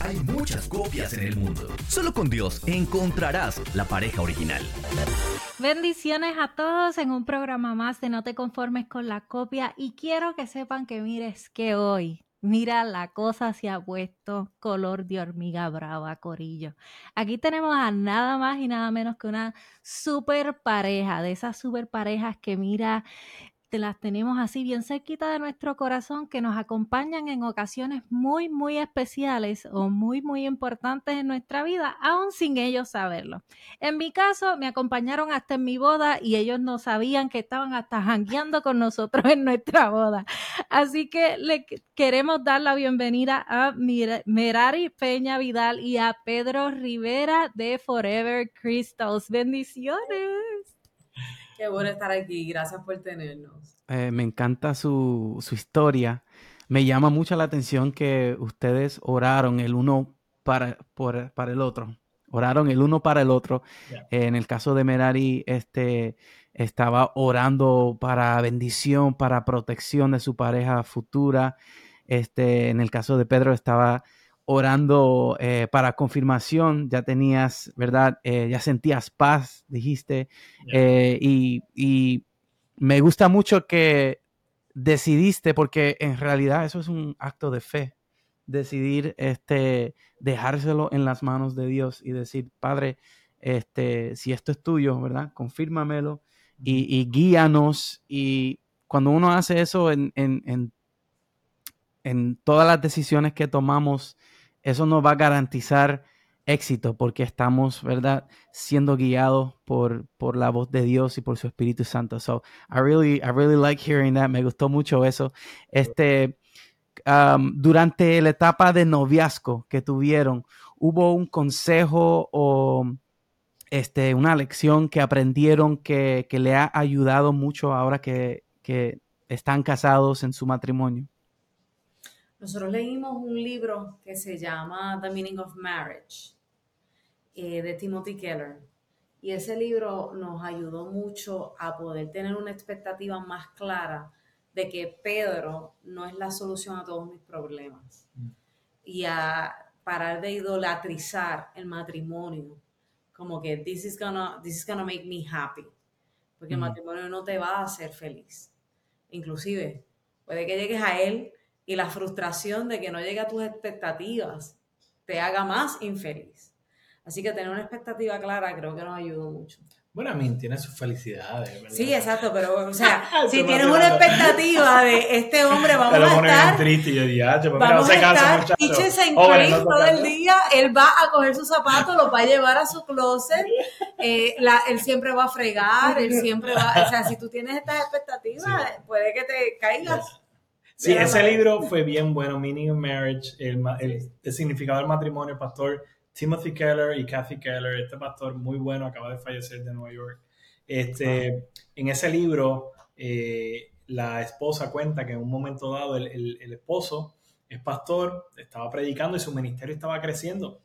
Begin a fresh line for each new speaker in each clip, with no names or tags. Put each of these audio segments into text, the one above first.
Hay muchas copias en el mundo. Solo con Dios encontrarás la pareja original.
Bendiciones a todos en un programa más de No te conformes con la copia y quiero que sepan que mires que hoy Mira, la cosa se ha puesto color de hormiga brava, Corillo. Aquí tenemos a nada más y nada menos que una super pareja, de esas super parejas que mira, las tenemos así bien cerquita de nuestro corazón, que nos acompañan en ocasiones muy, muy especiales o muy, muy importantes en nuestra vida, aún sin ellos saberlo. En mi caso, me acompañaron hasta en mi boda y ellos no sabían que estaban hasta jangueando con nosotros en nuestra boda. Así que le queremos dar la bienvenida a Merari Peña Vidal y a Pedro Rivera de Forever Crystals. Bendiciones.
Qué bueno estar aquí, gracias por tenernos.
Eh, me encanta su, historia. Me llama mucho la atención que ustedes oraron el uno para, para el otro. Oraron el uno para el otro. en el caso de Merari, este, estaba orando para bendición, para protección de su pareja futura. Este, en el caso de Pedro, estaba orando eh, para confirmación, ya tenías, ¿verdad? Eh, ya sentías paz, dijiste. Eh, y, me gusta mucho que decidiste, porque en realidad eso es un acto de fe, decidir este, dejárselo en las manos de Dios y decir, Padre, este, si esto es tuyo, ¿verdad? Confírmamelo y, guíanos. Y cuando uno hace eso en, en, en todas las decisiones que tomamos, eso nos va a garantizar éxito porque estamos, ¿verdad?, siendo guiados por, por la voz de Dios y por su Espíritu Santo. So, I really, I really like hearing that. Me gustó mucho eso. Este, um, durante la etapa de noviazgo que tuvieron, ¿hubo un consejo o este, una lección que aprendieron que, que le ha ayudado mucho ahora que, que están casados en su matrimonio?
Nosotros leímos un libro que se llama The Meaning of Marriage eh, de Timothy Keller. Y ese libro nos ayudó mucho a poder tener una expectativa más clara de que Pedro no es la solución a todos mis problemas. Mm. Y a parar de idolatrizar el matrimonio. Como que this is gonna, this is gonna make me happy. Porque el mm. matrimonio no te va a hacer feliz. Inclusive, puede que llegues a él y la frustración de que no llegue a tus expectativas te haga más infeliz. Así que tener una expectativa clara creo que nos ayudó mucho.
Bueno, a mí tiene sus felicidades. ¿verdad?
Sí, exacto, pero, o sea, si tienes una expectativa de este hombre, vamos a estar.
triste y yo digo, ah,
vamos a estar en todo el día. Él va a coger sus zapatos, los va a llevar a su closet. Eh, él siempre va a fregar, él siempre va. O sea, si tú tienes estas expectativas, puede que te caigas.
Sí, ese libro fue bien bueno, Meaning of Marriage, el, el, significado del matrimonio, el pastor Timothy Keller y Kathy Keller, este pastor muy bueno, acaba de fallecer de Nueva York. Este, En ese libro, eh, la esposa cuenta que en un momento dado el, el, esposo es pastor, estaba predicando y su ministerio estaba creciendo,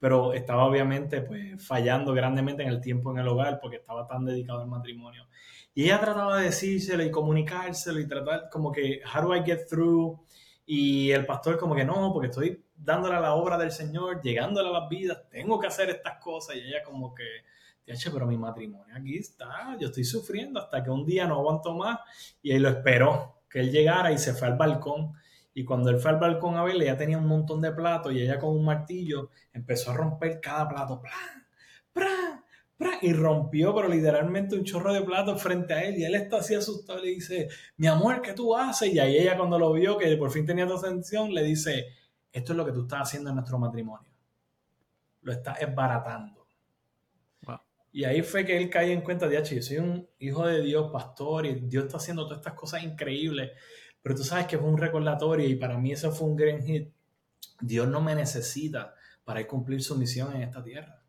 pero estaba obviamente pues, fallando grandemente en el tiempo en el hogar porque estaba tan dedicado al matrimonio. Y ella trataba de decírselo y comunicárselo y tratar como que, how do I get through? Y el pastor como que no, porque estoy dándole a la obra del Señor, llegándole a las vidas, tengo que hacer estas cosas. Y ella como que, pero mi matrimonio aquí está, yo estoy sufriendo hasta que un día no aguanto más y él lo esperó, que él llegara y se fue al balcón. Y cuando él fue al balcón a verle, ella tenía un montón de platos y ella con un martillo empezó a romper cada plato. ¡Plan! ¡Plan! Y rompió, pero literalmente un chorro de platos frente a él. Y él está así asustado le dice, mi amor, ¿qué tú haces? Y ahí ella cuando lo vio, que por fin tenía tu atención, le dice, esto es lo que tú estás haciendo en nuestro matrimonio. Lo estás esbaratando. Y ahí fue que él cae en cuenta de, yo soy un hijo de Dios, pastor, y Dios está haciendo todas estas cosas increíbles. Pero tú sabes que fue un recordatorio y para mí eso fue un gran hit. Dios no me necesita para cumplir su misión en esta tierra.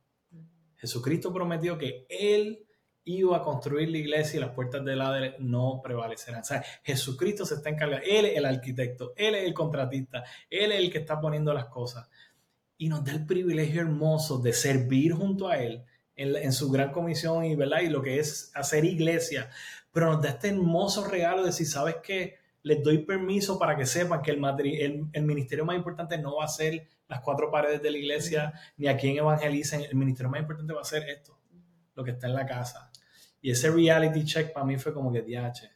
Jesucristo prometió que Él iba a construir la iglesia y las puertas del Hades no prevalecerán. O sea, Jesucristo se está encargando, Él es el arquitecto, Él es el contratista, Él es el que está poniendo las cosas. Y nos da el privilegio hermoso de servir junto a Él en, su gran comisión y, ¿verdad? y lo que es hacer iglesia. Pero nos da este hermoso regalo de si sabes que les doy permiso para que sepan que el, el, el ministerio más importante no va a ser las cuatro paredes de la iglesia, ni a quien evangelicen. El ministerio más importante va a ser esto, lo que está en la casa. Y ese reality check para mí fue como que DH.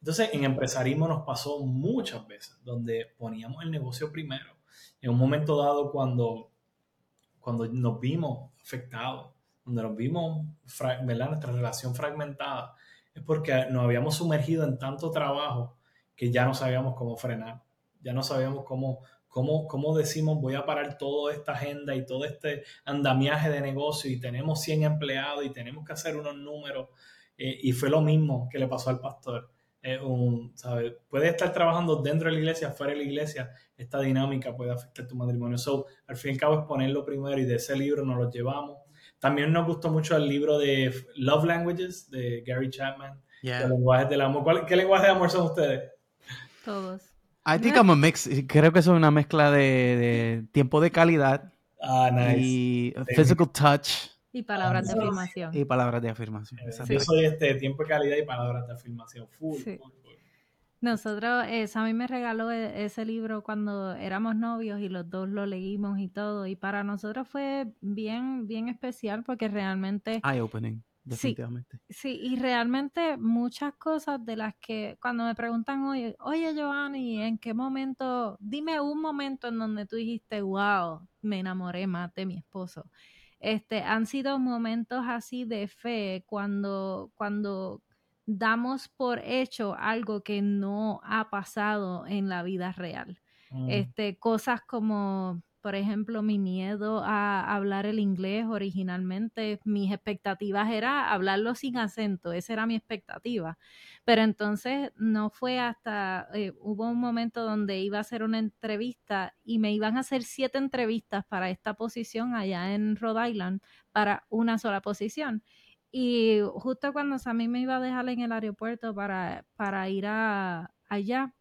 Entonces, en empresarismo nos pasó muchas veces, donde poníamos el negocio primero. En un momento dado, cuando, cuando nos vimos afectados, donde nos vimos, ¿verdad? Nuestra relación fragmentada, es porque nos habíamos sumergido en tanto trabajo que ya no sabíamos cómo frenar, ya no sabíamos cómo, cómo, cómo decimos voy a parar toda esta agenda y todo este andamiaje de negocio y tenemos 100 empleados y tenemos que hacer unos números eh, y fue lo mismo que le pasó al pastor. un, ¿sabe? Puede estar trabajando dentro de la iglesia, fuera de la iglesia, esta dinámica puede afectar tu matrimonio. So, al fin y al cabo es ponerlo primero y de ese libro nos lo llevamos. También nos gustó mucho el libro de Love Languages de Gary Chapman. lenguajes del amor. ¿Qué lenguaje de amor son ustedes?
Todos.
I think I'm a mix. Creo que es una mezcla de, de tiempo de calidad
ah, nice.
y physical touch
y palabras de afirmación.
Y palabras de afirmación.
Yo soy este tiempo de calidad y palabras de afirmación. Full,
Nosotros, eh, Sammy me regaló e, ese libro cuando éramos novios y los dos lo leímos y todo. Y para nosotros fue bien, bien especial porque realmente...
Eye-opening, definitivamente.
Sí, y realmente muchas cosas de las que cuando me preguntan, oye, oye Giovanni, ¿en qué momento? Dime un momento en donde tú dijiste, wow, me enamoré más de mi esposo. Este, han sido momentos así de fe cuando, cuando damos por hecho algo que no ha pasado en la vida real. Mm. Este, cosas como por ejemplo, mi miedo a hablar el inglés originalmente, mis expectativas era hablarlo sin acento, esa era mi expectativa. Pero entonces no fue hasta, eh, hubo un momento donde iba a hacer una entrevista y me iban a hacer siete entrevistas para esta posición allá en Rhode Island, para una sola posición. Y justo cuando mí me iba a dejar en el aeropuerto para, para ir a, allá,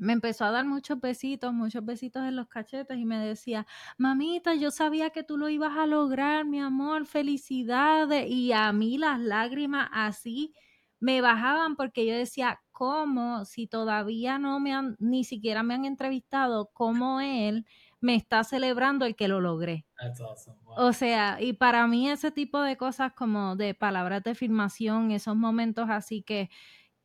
me empezó a dar muchos besitos, muchos besitos en los cachetes y me decía, mamita, yo sabía que tú lo ibas a lograr, mi amor, felicidades. Y a mí las lágrimas así me bajaban porque yo decía, ¿cómo? Si todavía no me han, ni siquiera me han entrevistado, ¿cómo él me está celebrando el que lo logré? O sea, y para mí ese tipo de cosas como de palabras de afirmación, esos momentos así que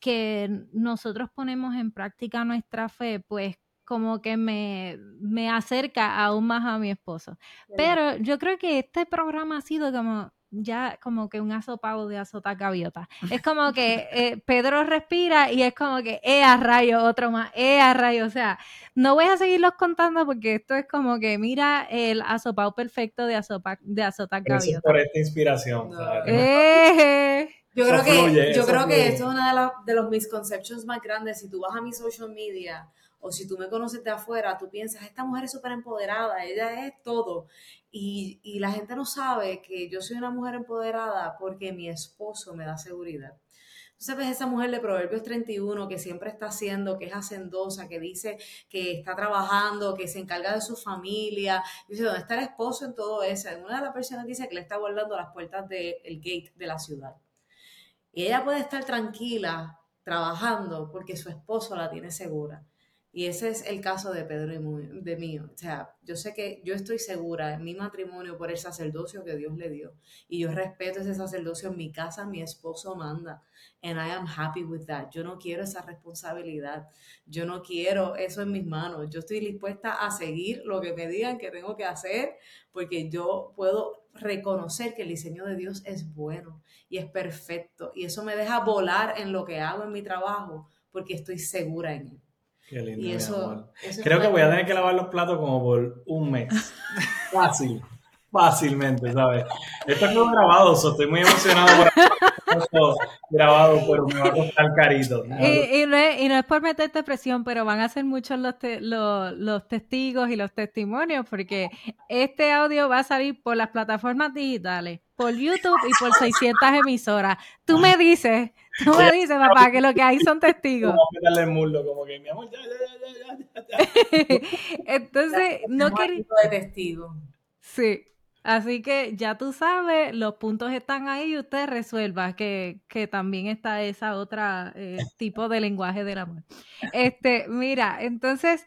que nosotros ponemos en práctica nuestra fe, pues como que me, me acerca aún más a mi esposo. Pero yo creo que este programa ha sido como ya como que un asopado de azota gaviota. Es como que eh, Pedro respira y es como que, eh, a rayo, otro más, eh, a rayo. O sea, no voy a seguirlos contando porque esto es como que, mira el asopado perfecto de, azopa, de azota gaviota.
por esta inspiración.
Eh,
yo creo que, yo creo que esto es una de, de los misconceptions más grandes. Si tú vas a mi social media o si tú me conoces de afuera, tú piensas, esta mujer es súper empoderada, ella es todo. Y, y, la gente no sabe que yo soy una mujer empoderada porque mi esposo me da seguridad. Tú sabes esa mujer de Proverbios 31 que siempre está haciendo, que es hacendosa, que dice que está trabajando, que se encarga de su familia. Dice, ¿dónde está el esposo en todo eso? Una de las personas dice que le está guardando las puertas del gate de la ciudad. Y ella puede estar tranquila trabajando porque su esposo la tiene segura. Y ese es el caso de Pedro y de mío. O sea, yo sé que yo estoy segura en mi matrimonio por el sacerdocio que Dios le dio. Y yo respeto ese sacerdocio en mi casa, mi esposo manda. And I am happy with that. Yo no quiero esa responsabilidad. Yo no quiero eso en mis manos. Yo estoy dispuesta a seguir lo que me digan que tengo que hacer porque yo puedo reconocer que el diseño de Dios es bueno y es perfecto. Y eso me deja volar en lo que hago en mi trabajo porque estoy segura en él.
Qué lindo. Creo que voy a tener que lavar los platos como por un mes. Fácil. Fácilmente, ¿sabes? Esto es grabado, so estoy muy emocionado. Por... eso grabado, pero me va a costar carito.
Y, no es, por meterte presión, pero van a ser muchos los, los, testigos y los testimonios, porque este audio va a salir por las plataformas digitales, por YouTube y por 600 emisoras. Tú me dices, tú me dices, papá, que lo que hay son testigos. Vamos a meterle el muslo, como que, mi amor, ya, ya, ya, ya. Entonces, no quería...
de testigo.
Sí. Así que ya tú sabes, los puntos están ahí y usted resuelva que, que también está esa otra eh, tipo de lenguaje del amor. Este, mira, entonces,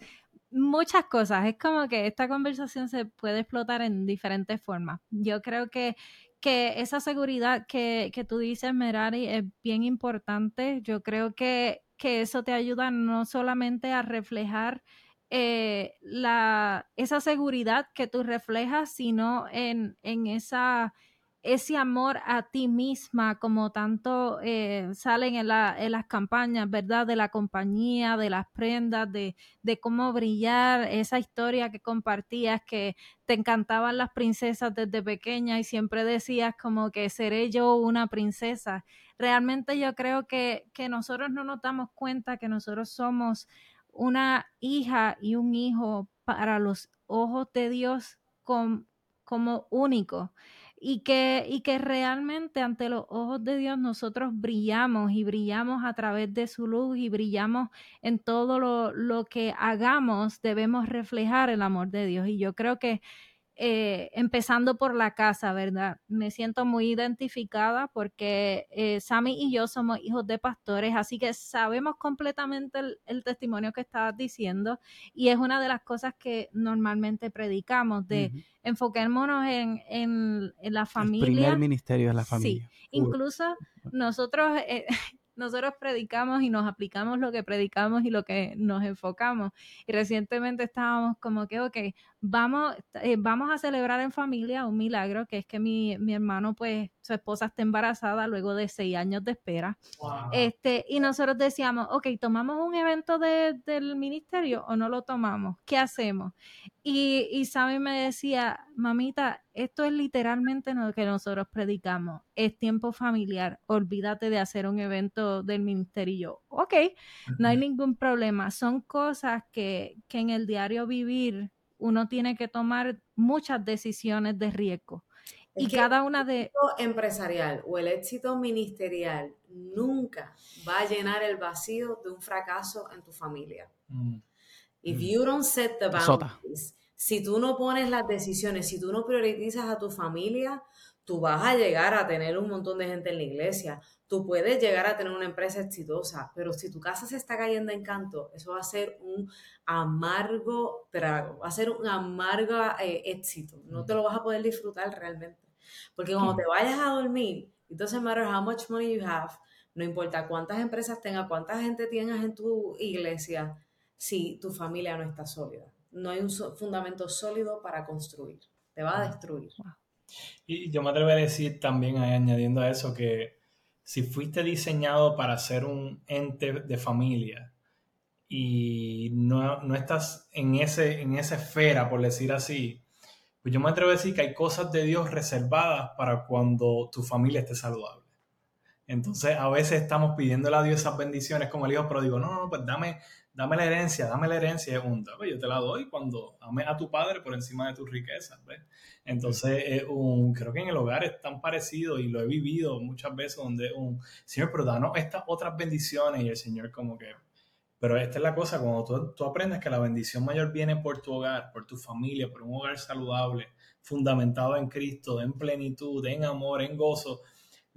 muchas cosas. Es como que esta conversación se puede explotar en diferentes formas. Yo creo que, que esa seguridad que, que tú dices, Merari, es bien importante. Yo creo que, que eso te ayuda no solamente a reflejar eh, la, esa seguridad que tú reflejas, sino en, en esa, ese amor a ti misma, como tanto eh, salen en, la, en, las campañas, ¿verdad? De la compañía, de las prendas, de, de, cómo brillar, esa historia que compartías, que te encantaban las princesas desde pequeña y siempre decías como que seré yo una princesa. Realmente yo creo que, que nosotros no nos damos cuenta que nosotros somos una hija y un hijo para los ojos de Dios como único y que, y que realmente ante los ojos de Dios nosotros brillamos y brillamos a través de su luz y brillamos en todo lo, lo que hagamos, debemos reflejar el amor de Dios. Y yo creo que eh, empezando por la casa, ¿verdad? Me siento muy identificada porque eh, Sammy y yo somos hijos de pastores, así que sabemos completamente el, testimonio que estabas diciendo y es una de las cosas que normalmente predicamos, de enfoquémonos en, en, la familia. El
primer ministerio es la familia.
Sí, incluso nosotros... Eh, nosotros predicamos y nos aplicamos lo que predicamos y lo que nos enfocamos. Y recientemente estábamos como que, ok, vamos, eh, vamos a celebrar en familia un milagro, que es que mi, mi, hermano, pues, su esposa está embarazada luego de seis años de espera. Este, y nosotros decíamos, ok, ¿tomamos un evento de, del ministerio o no lo tomamos? ¿Qué hacemos? Y, y Sammy me decía, mamita, esto es literalmente lo que nosotros predicamos, es tiempo familiar, olvídate de hacer un evento del ministerio. ok, no hay ningún problema, son cosas que, que en el diario vivir uno tiene que tomar muchas decisiones de riesgo. y cada una de...
El éxito empresarial o el éxito ministerial nunca va a llenar el vacío de un fracaso en tu familia. Mm. If mm. you don't set the boundaries, si tú no pones las decisiones, si tú no priorizas a tu familia, tú vas a llegar a tener un montón de gente en la iglesia, tú puedes llegar a tener una empresa exitosa, pero si tu casa se está cayendo en canto, eso va a ser un amargo trago, va a ser un amargo eh, éxito, no te lo vas a poder disfrutar realmente. Porque cuando te vayas a dormir, it doesn't matter how much money you have, no importa cuántas empresas tengas, cuánta gente tengas en tu iglesia, si tu familia no está sólida. No hay un fundamento sólido para construir, te va a destruir.
Y yo me atrevo a decir también, añadiendo a eso, que si fuiste diseñado para ser un ente de familia y no, no, estás en, ese, en esa esfera, por decir así, pues yo me atrevo a decir que hay cosas de Dios reservadas para cuando tu familia esté saludable. Entonces, a veces estamos pidiéndole a Dios esas bendiciones como el hijo, pero digo, no, no, pues dame, dame la herencia, dame la herencia, es un, pues yo te la doy cuando ames a tu padre por encima de tus riquezas, ¿ves? Entonces, un, creo que en el hogar es tan parecido y lo he vivido muchas veces donde un, Señor, pero danos estas otras bendiciones y el Señor como que, pero esta es la cosa, cuando tú, tú aprendes que la bendición mayor viene por tu hogar, por tu familia, por un hogar saludable, fundamentado en Cristo, en plenitud, en amor, en gozo,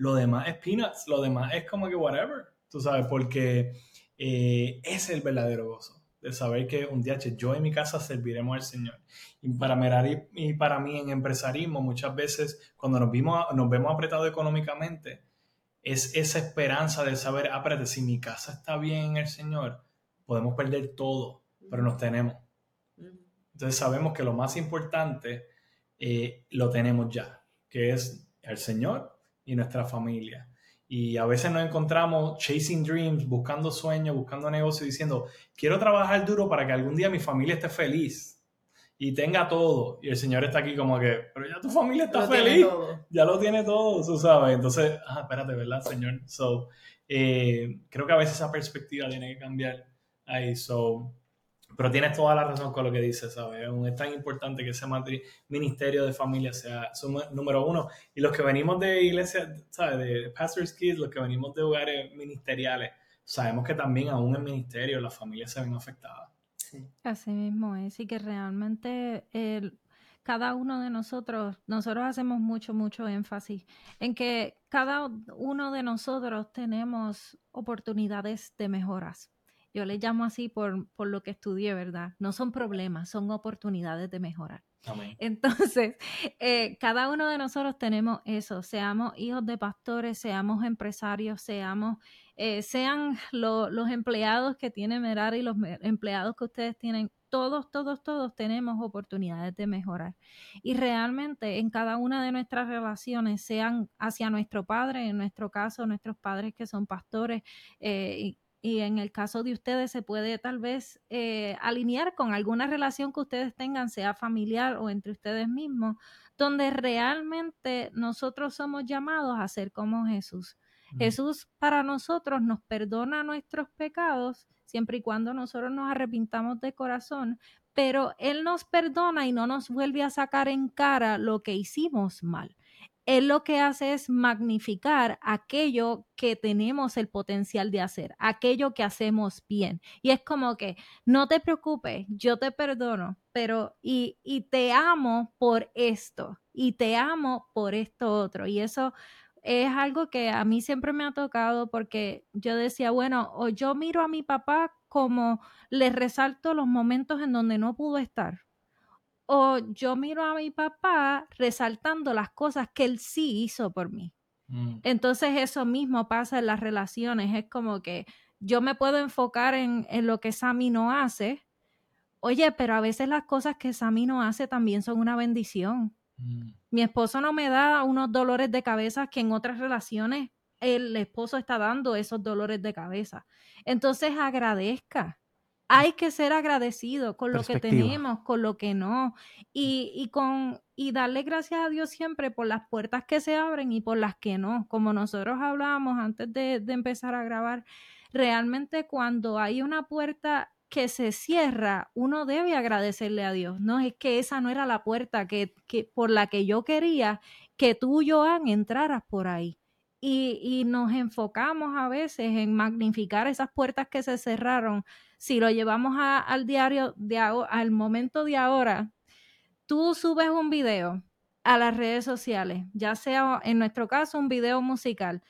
lo demás es peanuts, lo demás es como que whatever, tú sabes, porque eh, es el verdadero gozo de saber que un día yo en mi casa serviremos al Señor. Y para, Merari, y para mí en empresarismo, muchas veces cuando nos, vimos, nos vemos apretados económicamente, es esa esperanza de saber, aparte, si mi casa está bien en el Señor, podemos perder todo, pero nos tenemos. Entonces sabemos que lo más importante eh, lo tenemos ya, que es el Señor y nuestra familia. Y a veces nos encontramos chasing dreams, buscando sueños, buscando negocios, diciendo, quiero trabajar duro para que algún día mi familia esté feliz. y tenga todo. Y el Señor está aquí como que, pero ya tu familia está
Lo
feliz, ya lo tiene todo, tú sabes. Entonces, ah, espérate, ¿verdad, Señor? So, eh, creo que a veces esa perspectiva tiene que cambiar ahí. So, pero tienes toda la razón con lo que dices, ¿sabes? Es tan importante que ese ministerio de familia sea suma- número uno. Y los que venimos de iglesia, ¿sabes? De Pastors Kids, los que venimos de hogares ministeriales, sabemos que también aún en ministerio las familias se ven afectadas.
Sí.
Así mismo es, y que realmente el- cada uno de nosotros, nosotros hacemos mucho, mucho énfasis en que cada uno de nosotros tenemos oportunidades de mejoras. Yo le llamo así por, por lo que estudié, ¿verdad? No son problemas, son oportunidades de mejorar.
Amén.
Entonces, eh, cada uno de nosotros tenemos eso, seamos hijos de pastores, seamos empresarios, seamos, eh, sean lo- los empleados que tiene Merari y los empleados que ustedes tienen, todos, todos, todos tenemos oportunidades de mejorar. Y realmente en cada una de nuestras relaciones, sean hacia nuestro padre, en nuestro caso, nuestros padres que son pastores, eh, y, en el caso de ustedes se puede tal vez eh, alinear con alguna relación que ustedes tengan, sea familiar o entre ustedes mismos, donde realmente nosotros somos llamados a ser como Jesús. Jesús para nosotros nos perdona nuestros pecados siempre y cuando nosotros nos arrepintamos de corazón, pero Él nos perdona y no nos vuelve a sacar en cara lo que hicimos mal. Él lo que hace es magnificar aquello que tenemos el potencial de hacer, aquello que hacemos bien. Y es como que, no te preocupes, yo te perdono, pero y, y te amo por esto, y te amo por esto otro. Y eso es algo que a mí siempre me ha tocado porque yo decía, bueno, o yo miro a mi papá como le resalto los momentos en donde no pudo estar, o yo miro a mi papá resaltando las cosas que él sí hizo por mí.
Mm.
Entonces eso mismo pasa en las relaciones, es como que yo me puedo enfocar en, en lo que Sammy no hace, oye, pero a veces las cosas que Sammy no hace también son una bendición.
Mm.
Mi esposo no me da unos dolores de cabeza que en otras relaciones el esposo está dando esos dolores de cabeza. Entonces agradezca. Hay que ser agradecido con lo que tenemos, con lo que no. Y, y con, y darle gracias a Dios siempre por las puertas que se abren y por las que no. Como nosotros hablábamos antes de, de empezar a grabar, realmente cuando hay una puerta que se cierra, uno debe agradecerle a Dios. No es que esa no era la puerta que, que por la que yo quería que tú, Joan, entraras por ahí. Y, y nos enfocamos a veces en magnificar esas puertas que se cerraron. Si lo llevamos a- al diario, de aho- al momento de ahora, tú subes un video a las redes sociales, ya sea en nuestro caso un video musical,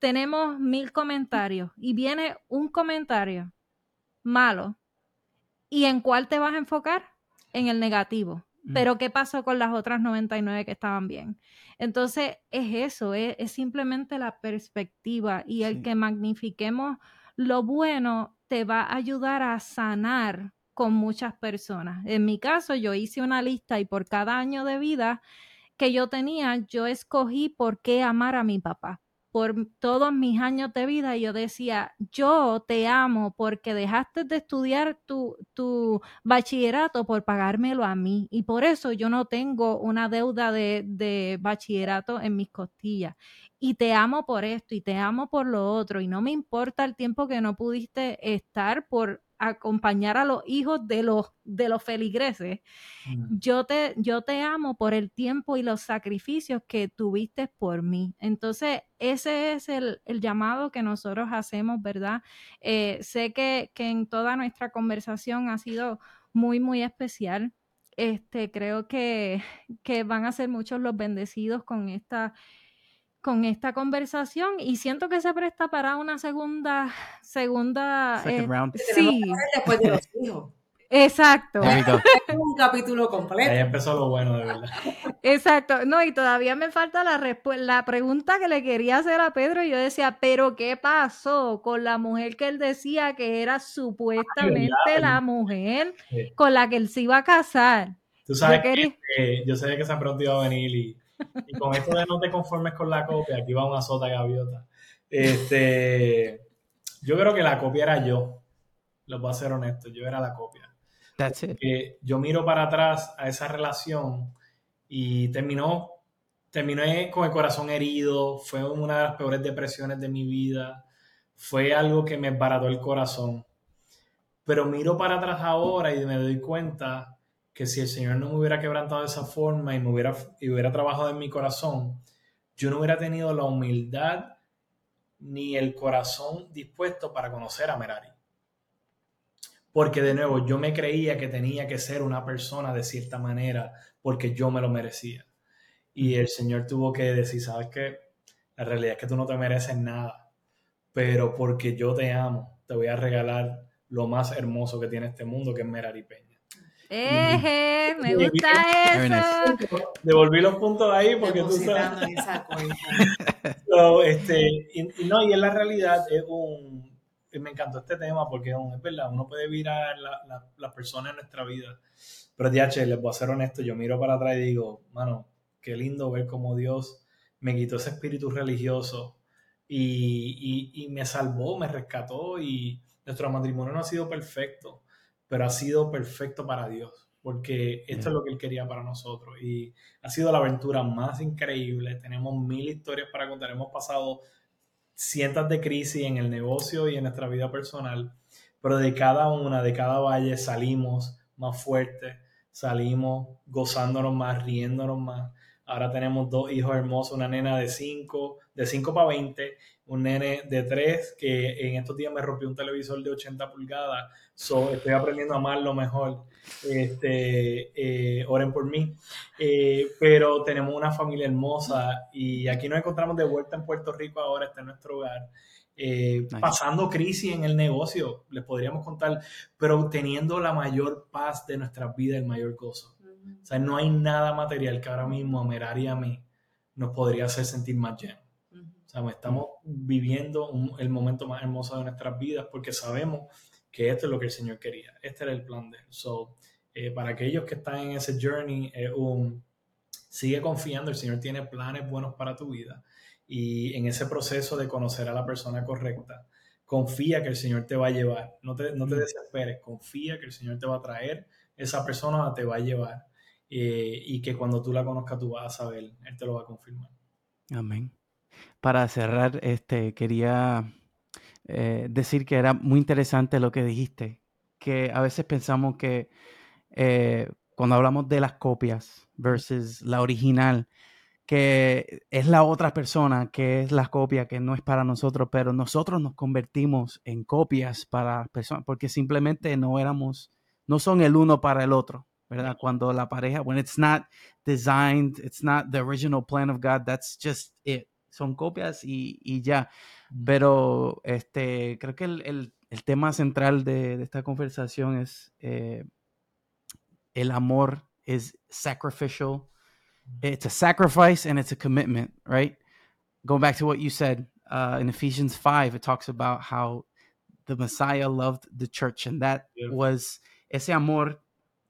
tenemos mil comentarios y viene un comentario malo. ¿Y en cuál te vas a enfocar? En el negativo.
Mm.
Pero ¿qué pasó con las otras 99 que estaban bien? Entonces es eso, es, es simplemente la perspectiva y el
Sí.
que magnifiquemos lo bueno te va a ayudar a sanar con muchas personas. En mi caso, yo hice una lista y por cada año de vida que yo tenía, yo escogí por qué amar a mi papá. Por todos mis años de vida, yo decía, yo te amo porque dejaste de estudiar tu, tu bachillerato por pagármelo a mí. Y por eso yo no tengo una deuda de, de bachillerato en mis costillas. Y te amo por esto y te amo por lo otro. Y no me importa el tiempo que no pudiste estar por acompañar a los hijos de los, de los feligreses
Mm.
yo te, yo te amo por el tiempo y los sacrificios que tuviste por mí. Entonces, ese es el, el llamado que nosotros hacemos, ¿verdad? Eh, sé que, que en toda nuestra conversación ha sido muy, muy especial. Este, creo que, que van a ser muchos los bendecidos con esta, con esta conversación y siento que se presta para una segunda, segunda, eh,
round.
sí,
Después de los hijos.
exacto.
Un capítulo
Ahí
completo.
empezó lo bueno, de verdad.
Exacto, no, y todavía me falta la, respu- la pregunta que le quería hacer a Pedro. y Yo decía, pero ¿qué pasó con la mujer que él decía que era supuestamente
verdad.
la mujer
Sí.
con la que él se iba a casar?
Tú sabes
Yo quería-
que eh, yo sabía que esa pronto iba a venir y, y con esto de no te conformes con la copia, aquí va una sota gaviota. Este, yo creo que la copia era yo. Los voy a ser honesto, yo era la copia.
That's it.
yo miro para atrás a esa relación y terminó, terminé con el corazón herido, fue una de las peores depresiones de mi vida, fue algo que me barató el corazón. Pero miro para atrás ahora y me doy cuenta que si el Señor no me hubiera quebrantado de esa forma y me hubiera, y hubiera trabajado en mi corazón, yo no hubiera tenido la humildad ni el corazón dispuesto para conocer a Merari. Porque de nuevo, yo me creía que tenía que ser una persona de cierta manera porque yo me lo merecía. Y el Señor tuvo que decir, ¿sabes qué? La realidad es que tú no te mereces nada, pero porque yo te amo, te voy a regalar lo más hermoso que tiene este mundo, que es Merari Peña.
Eje, me gusta eso.
Devolví los puntos ahí porque tú sabes. este, y, no, y en la realidad es un. Me encantó este tema porque es, verdad, uno puede virar las la, la personas en nuestra vida. Pero, DH, les voy a ser honesto, yo miro para atrás y digo, mano, qué lindo ver cómo Dios me quitó ese espíritu religioso y, y, y me salvó, me rescató y nuestro matrimonio no ha sido perfecto pero ha sido perfecto para Dios, porque esto es lo que Él quería para nosotros. Y ha sido la aventura más increíble. Tenemos mil historias para contar. Hemos pasado cientos de crisis en el negocio y en nuestra vida personal, pero de cada una, de cada valle salimos más fuertes, salimos gozándonos más, riéndonos más. Ahora tenemos dos hijos hermosos, una nena de 5, de 5 para 20 un nene de 3 que en estos días me rompió un televisor de 80 pulgadas. So, estoy aprendiendo a lo mejor. Este, eh, oren por mí. Eh, pero tenemos una familia hermosa y aquí nos encontramos de vuelta en Puerto Rico ahora, está en nuestro hogar. Eh, pasando crisis en el negocio, les podríamos contar, pero teniendo la mayor paz de nuestras vidas, el mayor gozo. O sea, no hay nada material que ahora mismo a Merari y a mí nos podría hacer sentir más llenos. O sea, estamos viviendo el momento más hermoso de nuestras vidas porque sabemos que esto es lo que el Señor quería. Este era el plan de él. So, eh, para aquellos que están en ese journey, sigue confiando, el Señor tiene planes buenos para tu vida. Y en ese proceso de conocer a la persona correcta, confía que el Señor te va a llevar. No te, no te desesperes, confía que el Señor te va a traer, esa persona te va a llevar. Eh, y que cuando tú la conozcas, tú vas a saber, Él te lo va a confirmar.
Amén para cerrar, este, quería eh, decir que era muy interesante lo que dijiste, que a veces pensamos que eh, cuando hablamos de las copias versus la original, que es la otra persona, que es la copia, que no es para nosotros, pero nosotros nos convertimos en copias para personas, porque simplemente no éramos, no son el uno para el otro, ¿verdad? Cuando la pareja, when it's not designed, it's not the original plan of God, that's just it son copias y, ya. Pero este, creo que el, tema central de, esta conversación es eh, el amor es sacrificial. It's a sacrifice and it's a commitment, right? Going back to what you said uh, in Ephesians 5, it talks about how the Messiah loved the church and that was ese amor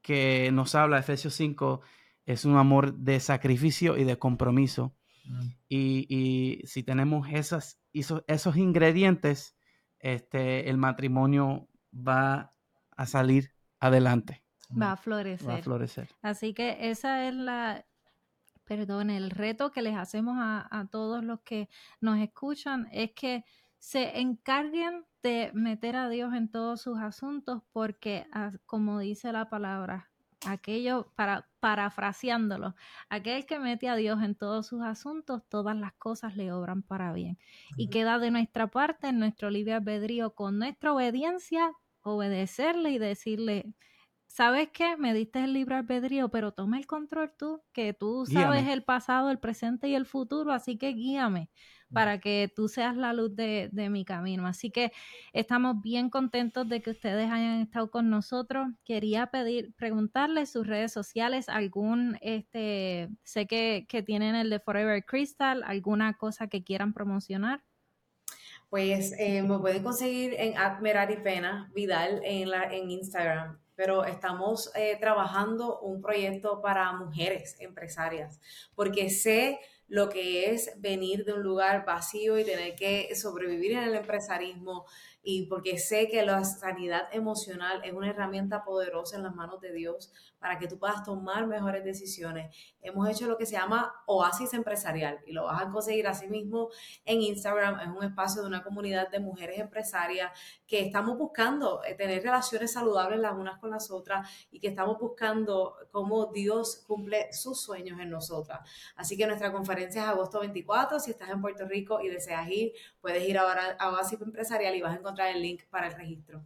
que nos habla Efesios 5 es un amor de sacrificio y de compromiso. Y, si tenemos esas, esos, esos ingredientes, este, el matrimonio va a salir adelante.
Va a florecer.
Va a florecer.
Así que esa es la, perdón, el reto que les hacemos a, todos los que nos escuchan es que se encarguen de meter a Dios en todos sus asuntos porque, como dice la palabra, aquello, para, parafraseándolo, aquel que mete a Dios en todos sus asuntos, todas las cosas le obran para bien. Y queda de nuestra parte, en nuestro libre albedrío, con nuestra obediencia, obedecerle y decirle, ¿sabes qué? Me diste el libre albedrío, pero toma el control tú, que tú sabes el pasado, el presente y el futuro, así que guíame para que tú seas la luz de, mi camino. Así que estamos bien contentos de que ustedes hayan estado con nosotros. Quería pedir, preguntarles sus redes sociales, algún, este, sé que, tienen el de Forever Crystal, alguna cosa que quieran promocionar.
Pues eh, me pueden conseguir en Admirari Pena Vidal en, la, en Instagram pero estamos eh, trabajando un proyecto para mujeres empresarias, porque sé lo que es venir de un lugar vacío y tener que sobrevivir en el empresarismo y porque sé que la sanidad emocional es una herramienta poderosa en las manos de Dios para que tú puedas tomar mejores decisiones. Hemos hecho lo que se llama Oasis Empresarial y lo vas a conseguir así mismo en Instagram. Es un espacio de una comunidad de mujeres empresarias que estamos buscando eh, tener relaciones saludables las unas con las otras y que estamos buscando cómo Dios cumple sus sueños en nosotras. Así que nuestra conferencia es agosto 24. Si estás en Puerto Rico y deseas ir, puedes ir ahora a Oasis Empresarial y vas a encontrar el link para el registro.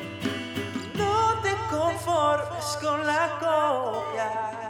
conformes con la copia.